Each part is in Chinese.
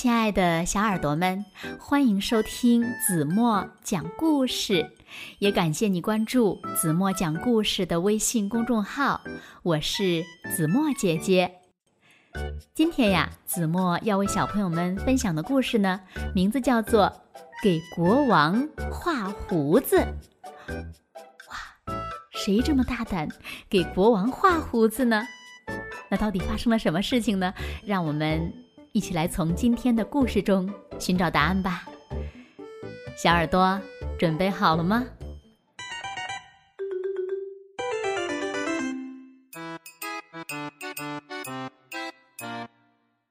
亲爱的小耳朵们，欢迎收听子墨讲故事，也感谢你关注子墨讲故事的微信公众号。我是子墨姐姐。今天呀，子墨要为小朋友们分享的故事呢，名字叫做《给国王画胡子》。哇，谁这么大胆给国王画胡子呢？那到底发生了什么事情呢？让我们一起来从今天的故事中寻找答案吧。小耳朵准备好了吗？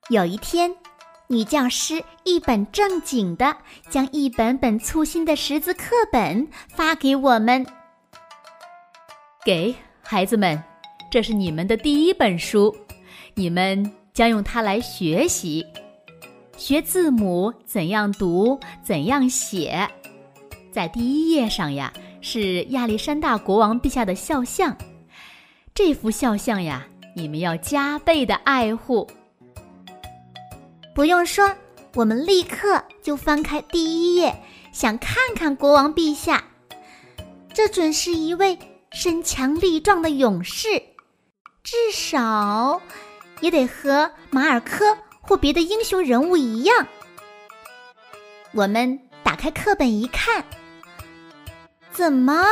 有一天，女教师一本正经的将一本本粗心的识字课本发给我们，给孩子们。这是你们的第一本书，你们将用它来学习，学字母怎样读、怎样写。在第一页上呀，是亚历山大国王陛下的肖像。这幅肖像呀，你们要加倍的爱护。不用说，我们立刻就翻开第一页，想看看国王陛下。这准是一位身强力壮的勇士。至少，也得和马尔科或别的英雄人物一样。我们打开课本一看，怎么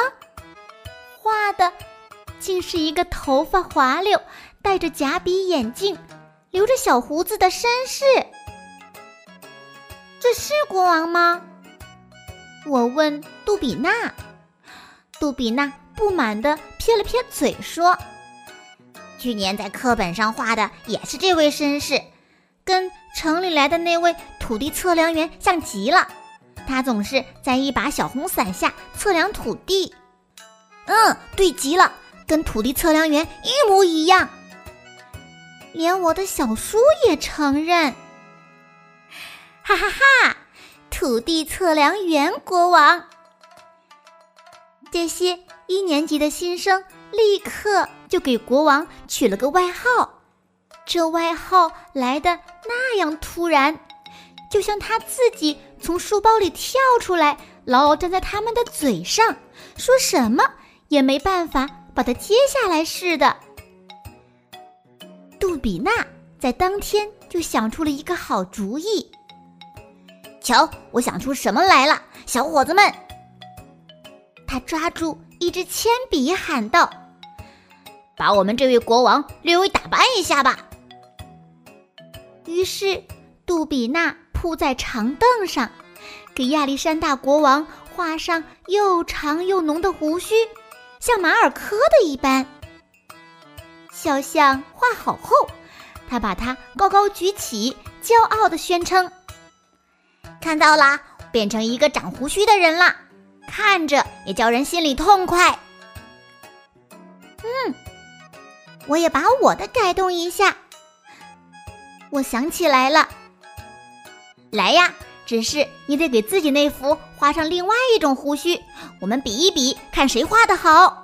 画的竟是一个头发滑溜、戴着假鼻眼镜、留着小胡子的绅士？这是国王吗？我问杜比娜。杜比娜不满地撇了撇嘴说。去年在课本上画的也是这位绅士，跟城里来的那位土地测量员像极了。他总是在一把小红伞下测量土地。嗯，对极了，跟土地测量员一模一样。连我的小叔也承认。哈哈哈！土地测量员国王，这些一年级的新生立刻。就给国王取了个外号，这外号来的那样突然，就像他自己从书包里跳出来，牢牢站在他们的嘴上，说什么也没办法把它接下来似的。杜比娜在当天就想出了一个好主意。瞧，我想出什么来了，小伙子们！他抓住一支铅笔喊道。把我们这位国王略微打扮一下吧。于是，杜比娜铺在长凳上，给亚历山大国王画上又长又浓的胡须，像马尔科的一般。肖像画好后，他把它高高举起，骄傲地宣称：“看到啦，变成一个长胡须的人了，看着也叫人心里痛快。”嗯。我也把我的改动一下。我想起来了，来呀！只是你得给自己那幅画上另外一种胡须，我们比一比，看谁画的好。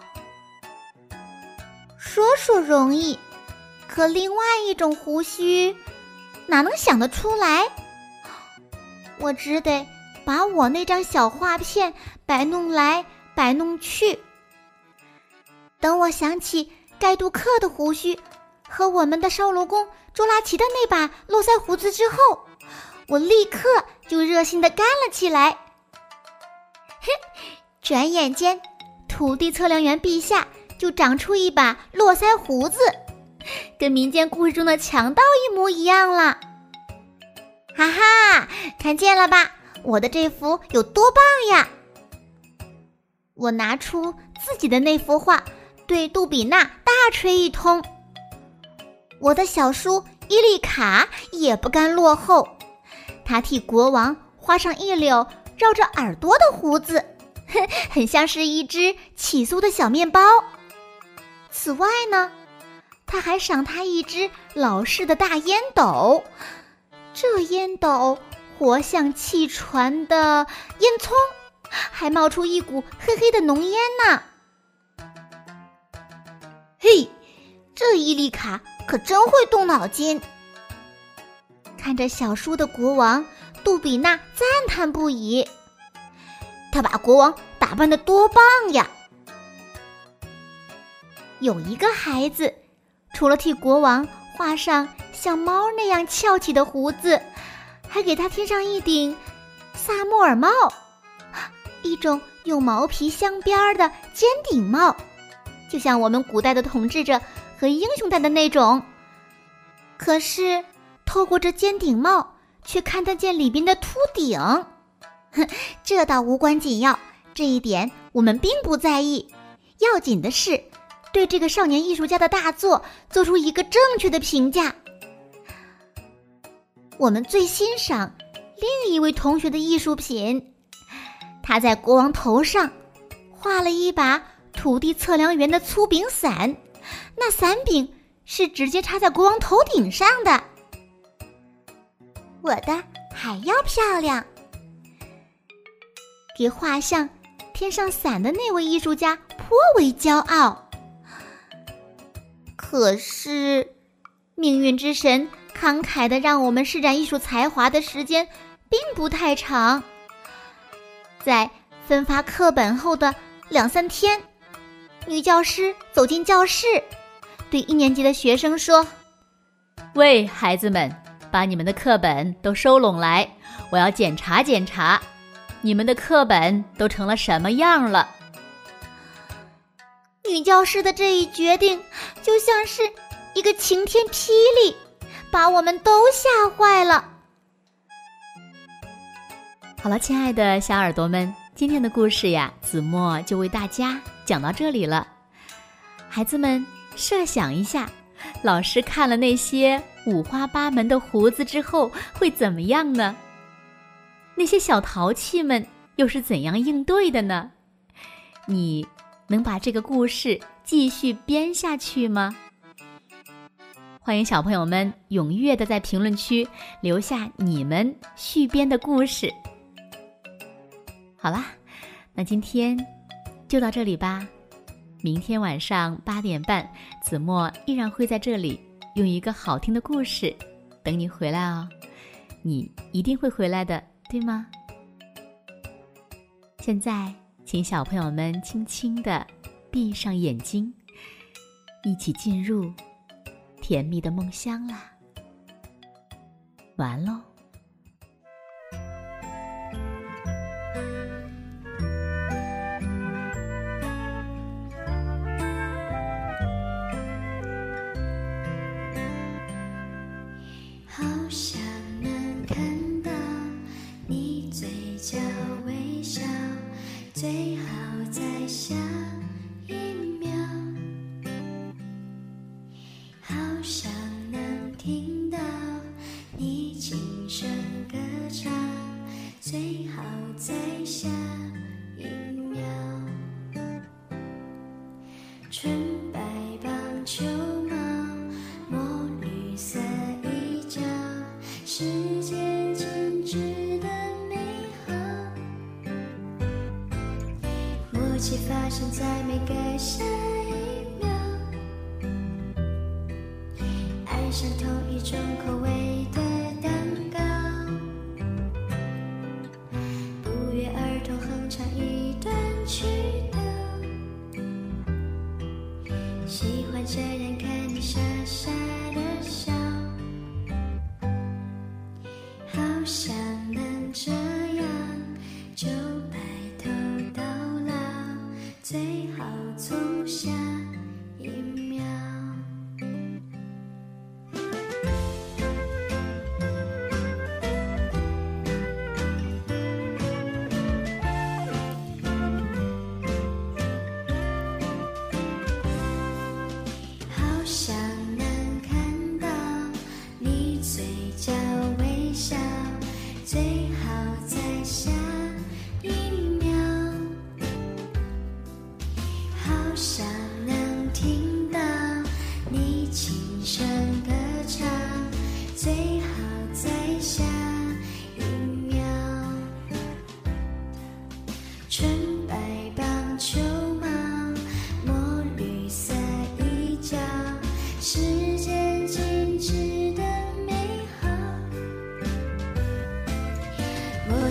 说说容易，可另外一种胡须哪能想得出来？我只得把我那张小画片摆弄来摆弄去。等我想起。盖杜克的胡须和我们的烧炉工朱拉奇的那把络腮胡子之后，我立刻就热心的干了起来。嘿，转眼间，土地测量员陛下就长出一把络腮胡子，跟民间故事中的强盗一模一样了。哈哈，看见了吧，我的这幅有多棒呀！我拿出自己的那幅画。对杜比娜大吹一通，我的小叔伊丽卡也不甘落后，他替国王画上一绺绕着耳朵的胡子，很像是一只起酥的小面包。此外呢，他还赏他一只老式的大烟斗，这烟斗活像气船的烟囱，还冒出一股黑黑的浓烟呢。嘿，这伊丽卡可真会动脑筋。看着小叔的国王，杜比娜赞叹不已。他把国王打扮的多棒呀！有一个孩子，除了替国王画上像猫那样翘起的胡子，还给他贴上一顶萨莫尔帽，一种用毛皮镶边的尖顶帽，就像我们古代的统治者和英雄戴的那种。可是，透过这尖顶帽，却看得见里边的秃顶。哼，这倒无关紧要，这一点我们并不在意。要紧的是。对这个少年艺术家的大作做出一个正确的评价。我们最欣赏另一位同学的艺术品，他在国王头上画了一把土地测量员的粗柄伞，那伞柄是直接插在国王头顶上的。我的还要漂亮，给画像添上伞的那位艺术家颇为骄傲。可是，命运之神慷慨的让我们施展艺术才华的时间并不太长。在分发课本后的两三天，女教师走进教室，对一年级的学生说：“喂，孩子们，把你们的课本都收拢来，我要检查检查，你们的课本都成了什么样了。”女教师的这一决定，就像是一个晴天霹雳，把我们都吓坏了。好了，亲爱的小耳朵们，今天的故事呀，子墨就为大家讲到这里了。孩子们，设想一下，老师看了那些五花八门的胡子之后会怎么样呢？那些小淘气们又是怎样应对的呢？你？能把这个故事继续编下去吗？欢迎小朋友们踊跃的在评论区留下你们续编的故事。好啦，那今天就到这里吧。明天晚上八点半，子墨依然会在这里用一个好听的故事等你回来哦。你一定会回来的，对吗？现在。请小朋友们轻轻地闭上眼睛，一起进入甜蜜的梦乡啦！完喽轻声歌唱，最好在下一秒。纯白棒球帽，墨绿色衣角，时间静止的美好。默契发生在每个下一秒，爱上同一种口味。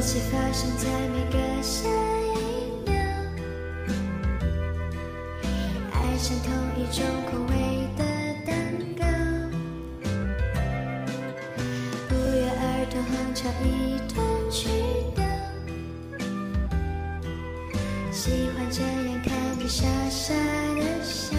奇发生在每个下一秒，爱上同一种口味的蛋糕，不约而同哼唱一段曲调，喜欢这样看你傻傻的笑，